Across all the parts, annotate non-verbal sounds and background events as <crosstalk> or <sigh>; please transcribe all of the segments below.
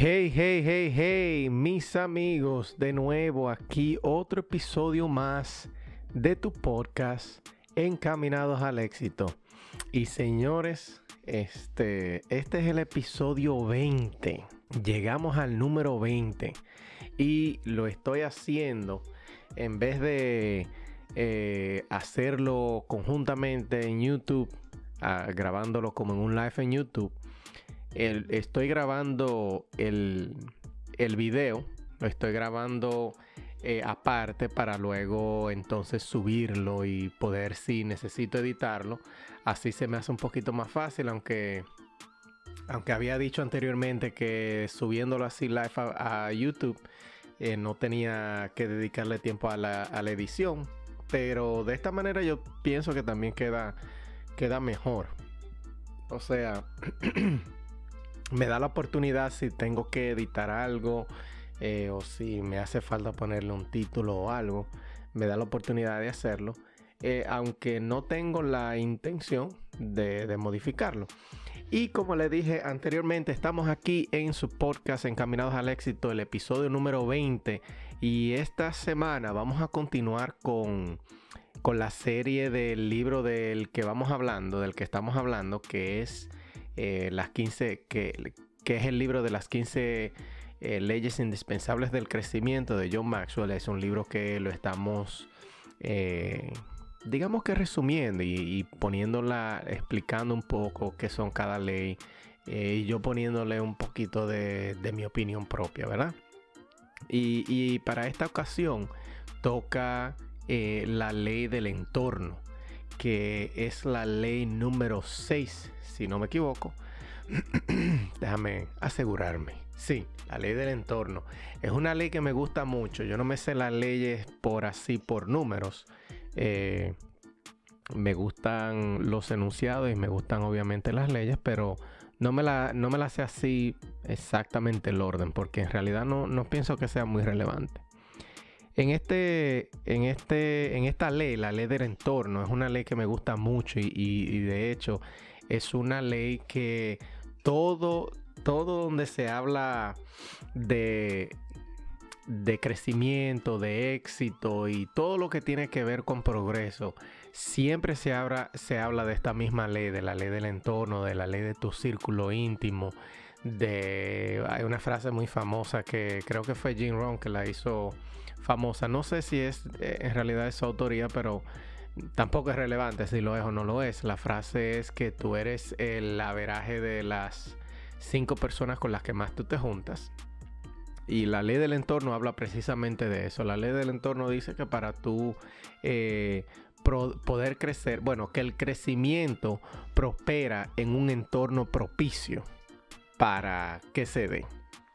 Hey, hey, hey, hey, mis amigos, de nuevo aquí otro episodio más de tu podcast Encaminados al éxito. Y señores, este, este es el episodio 20. Llegamos al número 20 y lo estoy haciendo en vez de eh, hacerlo conjuntamente en YouTube, ah, grabándolo como en un live en YouTube estoy grabando el, el, video, lo estoy grabando eh, aparte para luego entonces subirlo y poder si necesito editarlo. Así se me hace un poquito más fácil, aunque, aunque había dicho anteriormente que subiéndolo así live a, YouTube eh, no tenía que dedicarle tiempo a la, a la, edición. Pero de esta manera yo pienso que también queda, queda mejor. O sea, <clears throat> me da la oportunidad si tengo que editar algo eh, o si me hace falta ponerle un título o algo, me da la oportunidad de hacerlo, eh, aunque no tengo la intención de, modificarlo. Y como le dije anteriormente, estamos aquí en su podcast Encaminados al Éxito, el episodio número 20. Y esta semana vamos a continuar con, con la serie del libro del que vamos hablando, del que estamos hablando, que es eh, las 15, que, que, es el libro de las 15 eh, leyes indispensables del crecimiento de John Maxwell. Es un libro que lo estamos, eh, digamos que resumiendo y, poniéndola, explicando un poco qué son cada ley y yo poniéndole un poquito de, mi opinión propia, ¿verdad? Y, para esta ocasión toca la ley del entorno que es la ley número 6, si no me equivoco. <clears throat> Déjame asegurarme. Sí, la ley del entorno. Es una ley que me gusta mucho. Yo no me sé las leyes por así, por números. Eh, me gustan los enunciados y me gustan obviamente las leyes, pero no me la, no me la sé así exactamente el orden, porque en realidad no, no pienso que sea muy relevante. En, este, en, este, en esta ley, la ley del entorno, es una ley que me gusta mucho y, de hecho es una ley que todo, todo donde se habla de, de crecimiento, de éxito y todo lo que tiene que ver con progreso, siempre se habla, de esta misma ley, de la ley del entorno, de la ley de tu círculo íntimo. De, hay una frase muy famosa que creo que fue Jim Rohn que la hizo famosa. No sé si es eh, en realidad es su autoría, pero tampoco es relevante si lo es o no lo es. La frase es que tú eres el averaje de las cinco personas con las que más tú te juntas. Y la ley del entorno habla precisamente de eso. La ley del entorno dice que para tú eh, poder crecer, bueno, que el crecimiento prospera en un entorno propicio para que se dé.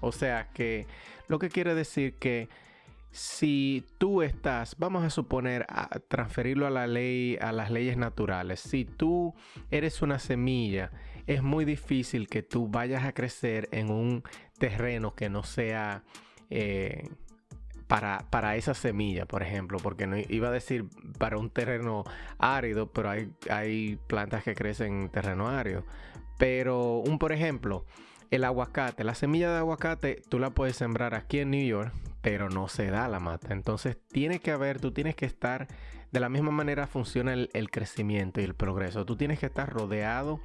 O sea que lo que quiere decir que si tú estás, vamos a suponer, a transferirlo a la ley, a las leyes naturales, si tú eres una semilla, es muy difícil que tú vayas a crecer en un terreno que no sea eh, para, para, esa semilla, por ejemplo, porque no iba a decir para un terreno árido, pero hay, hay plantas que crecen en terreno árido. Pero un, por ejemplo, el aguacate, la semilla de aguacate, tú la puedes sembrar aquí en New York, pero no se da la mata. Entonces tiene que haber, tú tienes que estar, de la misma manera funciona el, crecimiento y el progreso. Tú tienes que estar rodeado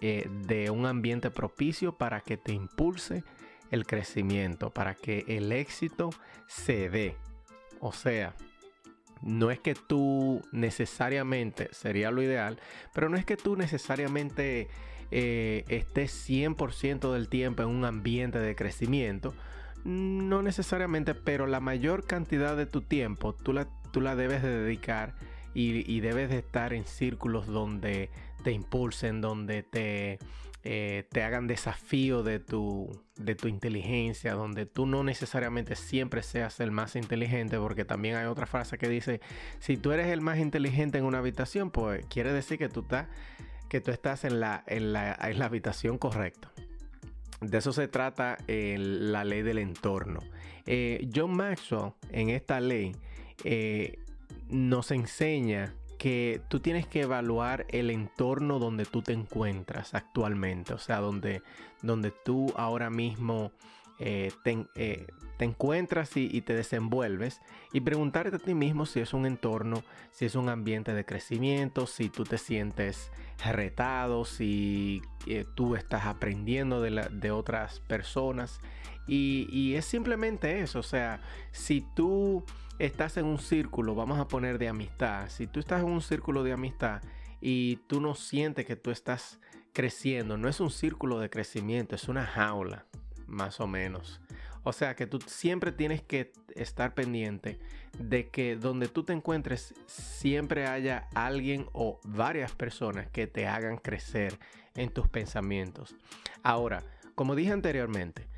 eh, de un ambiente propicio para que te impulse el crecimiento, para que el éxito se dé. O sea, no es que tú necesariamente, sería lo ideal, pero no es que tú necesariamente eh, estés 100% del tiempo en un ambiente de crecimiento, No necesariamente, pero la mayor cantidad de tu tiempo tú la, tú la debes de dedicar y, y debes de estar en círculos donde te impulsen, donde te, eh, te hagan desafío de tu, de tu inteligencia, donde tú no necesariamente siempre seas el más inteligente, porque también hay otra frase que dice, si tú eres el más inteligente en una habitación, pues quiere decir que tú, estás, que tú estás en la, en la, la habitación correcta. De eso se trata la ley del entorno. Eh, John Maxwell en esta ley eh, nos enseña que tú tienes que evaluar el entorno donde tú te encuentras actualmente, o sea, donde, donde tú ahora mismo eh, eh, te, encuentras y, te desenvuelves y preguntarte a ti mismo si es un entorno, si es un ambiente de crecimiento, si tú te sientes retado, si eh, tú estás aprendiendo de, otras personas. Y, y, es simplemente eso, o sea, si tú estás en un círculo, vamos a poner de amistad, si tú estás en un círculo de amistad y tú no sientes que tú estás creciendo, no es un círculo de crecimiento, es una jaula, más o menos. O sea que tú siempre tienes que estar pendiente de que donde tú te encuentres siempre haya alguien o varias personas que te hagan crecer en tus pensamientos. Ahora, como dije anteriormente,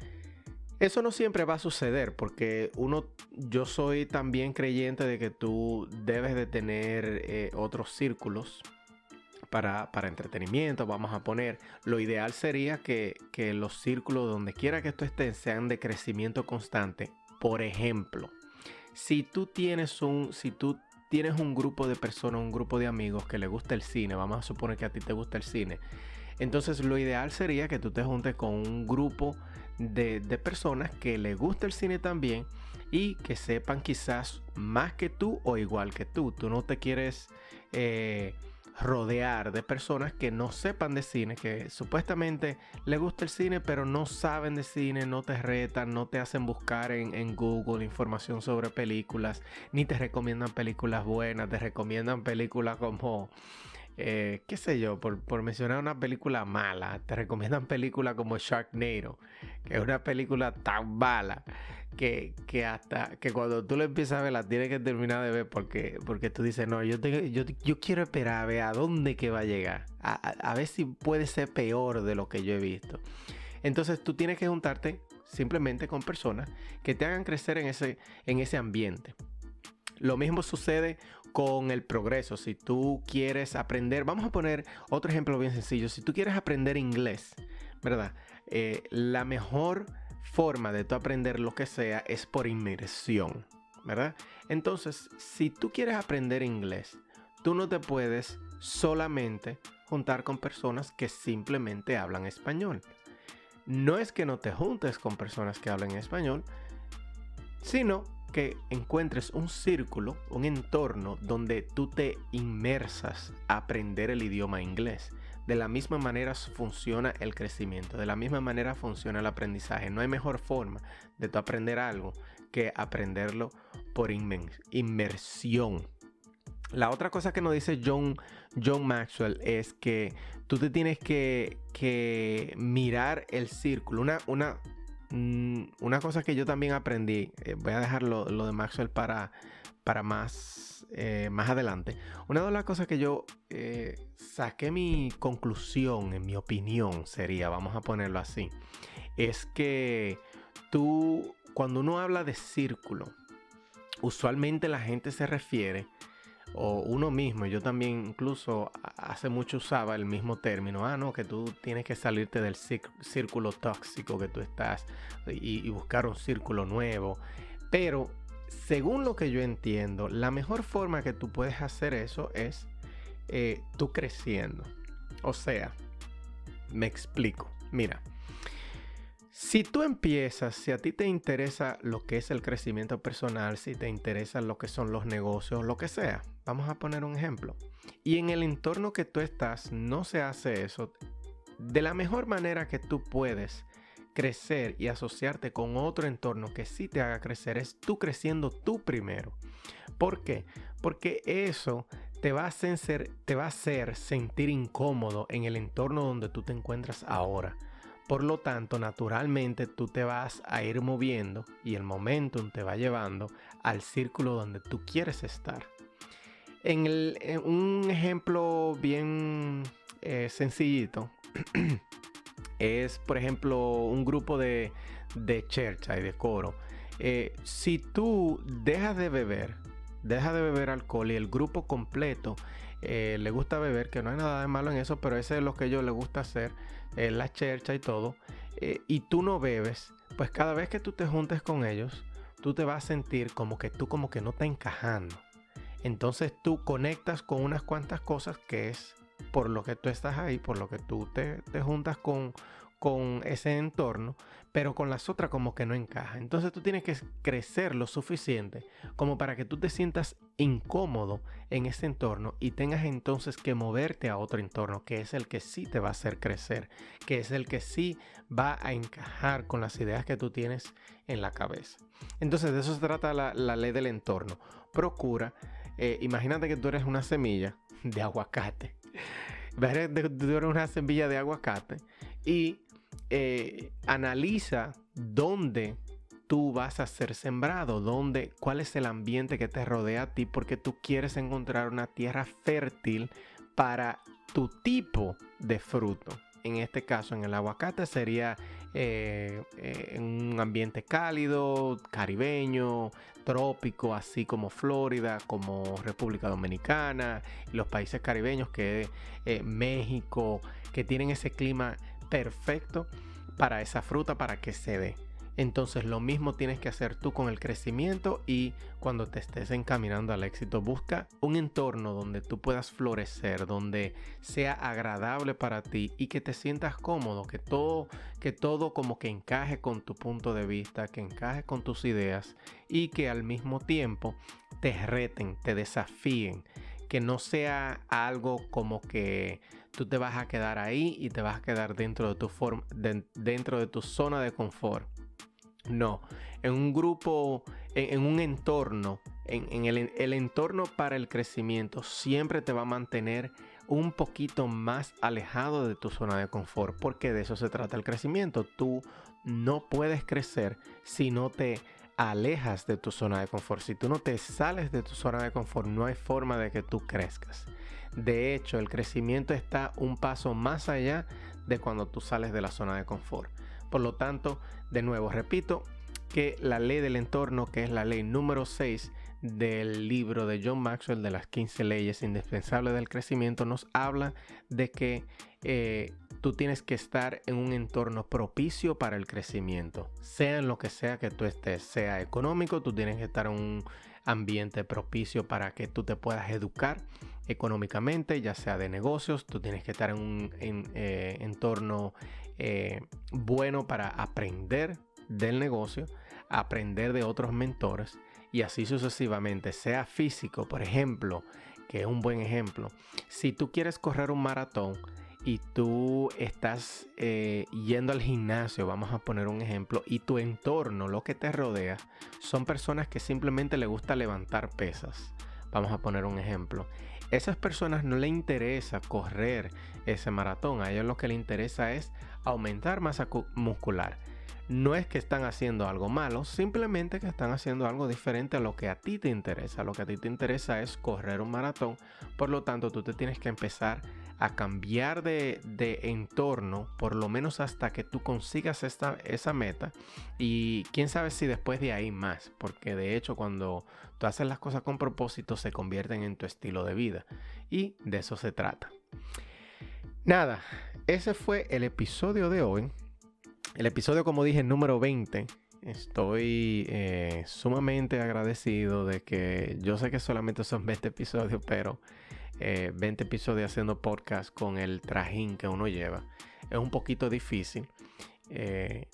eso no siempre va a suceder porque uno, yo soy también creyente de que tú debes de tener eh, otros círculos para, entretenimiento, vamos a poner. Lo ideal sería que, los círculos donde quiera que tú estés sean de crecimiento constante. Por ejemplo, si tú tienes un, si tú tienes un grupo de personas, un grupo de amigos que le gusta el cine, vamos a suponer que a ti te gusta el cine. Entonces lo ideal sería que tú te juntes con un grupo de, personas que le gusta el cine también y que sepan quizás más que tú o igual que tú. Tú no te quieres eh, rodear de personas que no sepan de cine, que supuestamente le gusta el cine, pero no saben de cine, no te retan, no te hacen buscar en, en Google información sobre películas, ni te recomiendan películas buenas, te recomiendan películas como eh, qué sé yo, por, mencionar una película mala, te recomiendan películas como Sharknado, que es una película tan mala que, hasta que cuando tú la empiezas a ver la tienes que terminar de ver porque, porque tú dices, no, yo, yo, yo, quiero esperar a ver a dónde que va a llegar, a, ver si puede ser peor de lo que yo he visto. Entonces tú tienes que juntarte simplemente con personas que te hagan crecer en ese, en ese ambiente. Lo mismo sucede con el progreso. Si tú quieres aprender, vamos a poner otro ejemplo bien sencillo. Si tú quieres aprender inglés, ¿verdad? Eh, la mejor forma de tú aprender lo que sea es por inmersión, ¿verdad? Entonces, si tú quieres aprender inglés, tú no te puedes solamente juntar con personas que simplemente hablan español. No es que no te juntes con personas que hablan español, sino que encuentres un círculo, un entorno donde tú te inmersas a aprender el idioma inglés. De la misma manera funciona el crecimiento, de la misma manera funciona el aprendizaje. No hay mejor forma de tú aprender algo que aprenderlo por inmersión. La otra cosa que nos dice John, John Maxwell es que tú te tienes que, que mirar el círculo. Una, una, una cosa que yo también aprendí, eh, voy a dejar lo, de Maxwell para, para más, eh, más adelante. Una de las cosas que yo eh, saqué mi conclusión, en mi opinión sería, vamos a ponerlo así, es que tú, cuando uno habla de círculo, usualmente la gente se refiere o uno mismo, yo también incluso hace mucho usaba el mismo término, ah, no, que tú tienes que salirte del círculo tóxico que tú estás y, buscar un círculo nuevo. Pero según lo que yo entiendo, la mejor forma que tú puedes hacer eso es eh, tú creciendo. O sea, me explico. Mira, si tú empiezas, si a ti te interesa lo que es el crecimiento personal, si te interesa lo que son los negocios, lo que sea, vamos a poner un ejemplo. Y en el entorno que tú estás no se hace eso, de la mejor manera que tú puedes crecer y asociarte con otro entorno que sí te haga crecer es tú creciendo tú primero. ¿Por qué? Porque eso te va a hacer, te va a hacer sentir incómodo en el entorno donde tú te encuentras ahora. Por lo tanto, naturalmente tú te vas a ir moviendo y el momentum te va llevando al círculo donde tú quieres estar. En, un ejemplo bien eh, sencillito <clears throat> es, por ejemplo, un grupo de, de y de coro. Eh, si tú dejas de beber, dejas de beber alcohol y el grupo completo eh, le gusta beber, que no hay nada de malo en eso, pero ese es lo que a ellos les gusta hacer, la chercha y todo, y tú no bebes, pues cada vez que tú te juntes con ellos, tú te vas a sentir como que tú como que no está encajando. Entonces tú conectas con unas cuantas cosas que es por lo que tú estás ahí, por lo que tú te, juntas con, con ese entorno, pero con las otras como que no encaja. Entonces tú tienes que crecer lo suficiente como para que tú te sientas incómodo en ese entorno y tengas entonces que moverte a otro entorno, que es el que sí te va a hacer crecer, que es el que sí va a encajar con las ideas que tú tienes en la cabeza. Entonces de eso se trata la, la ley del entorno. Procura eh, imagínate que tú eres una semilla de aguacate. <laughs> Tú eres una semilla de aguacate y eh, analiza dónde tú vas a ser sembrado, dónde, cuál es el ambiente que te rodea a ti, porque tú quieres encontrar una tierra fértil para tu tipo de fruto. En este caso, en el aguacate sería eh, en un ambiente cálido, caribeño, trópico, así como Florida, como República Dominicana, los países caribeños que eh, México, que tienen ese clima perfecto para esa fruta para que se dé. Entonces lo mismo tienes que hacer tú con el crecimiento y cuando te estés encaminando al éxito. Busca un entorno donde tú puedas florecer, donde sea agradable para ti y que te sientas cómodo, que todo, que todo como que encaje con tu punto de vista, que encaje con tus ideas y que al mismo tiempo te reten, te desafíen, que no sea algo como que tú te vas a quedar ahí y te vas a quedar dentro de tu forma, dentro de tu zona de confort no, en un grupo, en, un entorno, en, el, entorno para el crecimiento siempre te va a mantener un poquito más alejado de tu zona de confort, porque de eso se trata el crecimiento. Tú no puedes crecer si no te alejas de tu zona de confort. Si tú no te sales de tu zona de confort, no hay forma de que tú crezcas. De hecho, el crecimiento está un paso más allá de cuando tú sales de la zona de confort. Por lo tanto, de nuevo, repito que la ley del entorno, que es la ley número 6 del libro de John Maxwell de las 15 leyes indispensables del crecimiento, nos habla de que eh, tú tienes que estar en un entorno propicio para el crecimiento, sea en lo que sea que tú estés, sea económico, tú tienes que estar en un ambiente propicio para que tú te puedas educar económicamente, ya sea de negocios, tú tienes que estar en un eh, entorno eh, bueno para aprender del negocio, aprender de otros mentores y así sucesivamente, sea físico, por ejemplo, que es un buen ejemplo. Si tú quieres correr un maratón y tú estás eh, yendo al gimnasio, vamos a poner un ejemplo, y tu entorno, lo que te rodea, son personas que simplemente le gusta levantar pesas. Vamos a poner un ejemplo esas personas no le interesa correr ese maratón, a ellos lo que les interesa es aumentar masa muscular. No es que están haciendo algo malo, simplemente que están haciendo algo diferente a lo que a ti te interesa. Lo que a ti te interesa es correr un maratón, por lo tanto tú te tienes que empezar a cambiar de, entorno, por lo menos hasta que tú consigas esta, esa meta. Y quién sabe si después de ahí más, porque de hecho cuando tú haces las cosas con propósito se convierten en tu estilo de vida. Y de eso se trata. Nada, ese fue el episodio de hoy. El episodio, como dije, número 20. Estoy eh, sumamente agradecido de que yo sé que solamente son 20 episodios, pero 20 eh, episodios haciendo podcast con el trajín que uno lleva. Es un poquito difícil. Eh,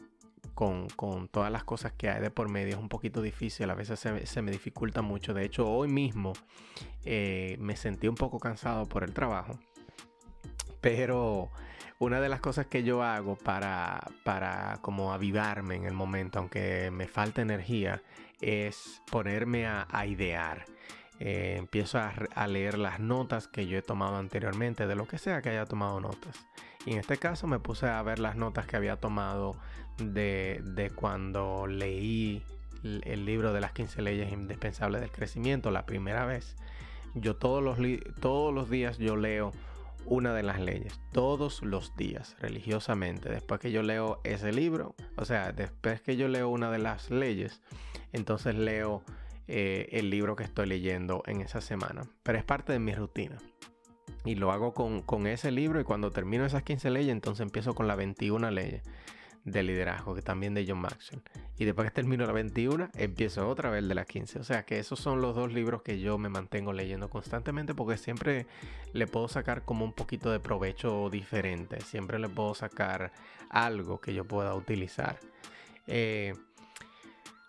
con, todas las cosas que hay de por medio es un poquito difícil, a veces se, me dificulta mucho. De hecho, hoy mismo eh, me sentí un poco cansado por el trabajo, pero una de las cosas que yo hago para, para como avivarme en el momento, aunque me falta energía, es ponerme a idear eh, empiezo a, leer las notas que yo he tomado anteriormente, de lo que sea que haya tomado notas. Y en este caso me puse a ver las notas que había tomado de, de cuando leí el libro de las 15 leyes indispensables del crecimiento la primera vez. Yo todos los, todos los días yo leo una de las leyes, todos los días, religiosamente. Después que yo leo ese libro, o sea, después que yo leo una de las leyes, entonces leo eh, el libro que estoy leyendo en esa semana. Pero es parte de mi rutina. Y lo hago con, con ese libro y cuando termino esas 15 leyes, entonces empiezo con la 21 leyes de liderazgo, que también de John Maxwell. Y después que termino la 21, empiezo otra vez de las 15. O sea que esos son los dos libros que yo me mantengo leyendo constantemente porque siempre le puedo sacar como un poquito de provecho diferente. Siempre le puedo sacar algo que yo pueda utilizar. Eh,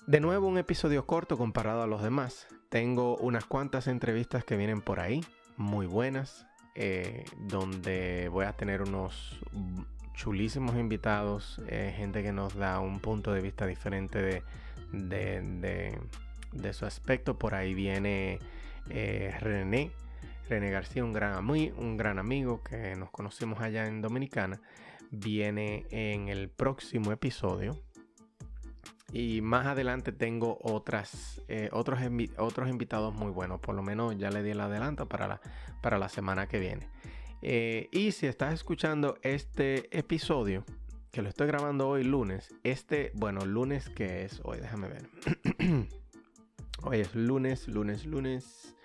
de nuevo un episodio corto comparado a los demás. Tengo unas cuantas entrevistas que vienen por ahí, muy buenas, eh, donde voy a tener unos chulísimos invitados, eh, gente que nos da un punto de vista diferente de, su aspecto. Por ahí viene eh, René, René García, un gran, un gran amigo que nos conocimos allá en Dominicana. Viene en el próximo episodio. Y más adelante tengo otras, eh, otros, otros invitados muy buenos. Por lo menos ya le di el adelanto para la, para la semana que viene. Eh, y si estás escuchando este episodio, que lo estoy grabando hoy lunes, este, bueno, lunes que es hoy, déjame ver. <clears throat> hoy es lunes, lunes, lunes.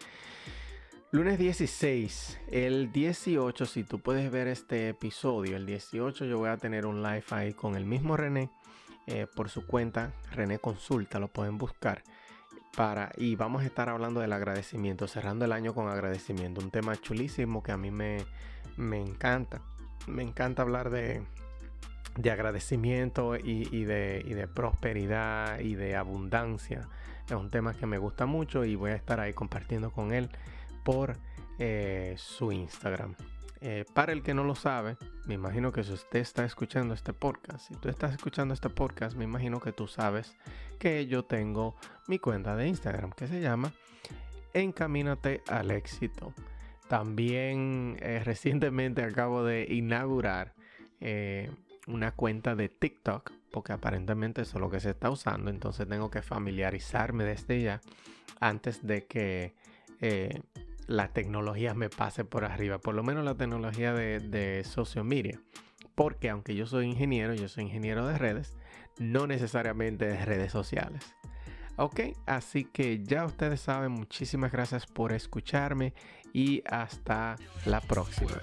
Lunes 16, el 18, si tú puedes ver este episodio, el 18 yo voy a tener un live ahí con el mismo René eh, por su cuenta, René Consulta, lo pueden buscar. Para, y vamos a estar hablando del agradecimiento, cerrando el año con agradecimiento, un tema chulísimo que a mí me, me encanta. Me encanta hablar de, de agradecimiento y, de, y, de, prosperidad y de abundancia. Es un tema que me gusta mucho y voy a estar ahí compartiendo con él por eh, su Instagram. Eh, para el que no lo sabe, me imagino que si usted está escuchando este podcast, si tú estás escuchando este podcast, me imagino que tú sabes que yo tengo mi cuenta de Instagram que se llama Encamínate al éxito. También eh, <laughs> recientemente acabo de inaugurar eh, una cuenta de TikTok, porque aparentemente eso es lo que se está usando, entonces tengo que familiarizarme desde ya antes de que la tecnología me pase por arriba, por lo menos la tecnología de, de social media. Porque aunque yo soy ingeniero, yo soy ingeniero de redes, no necesariamente de redes sociales. Ok, así que ya ustedes saben, muchísimas gracias por escucharme y hasta la próxima.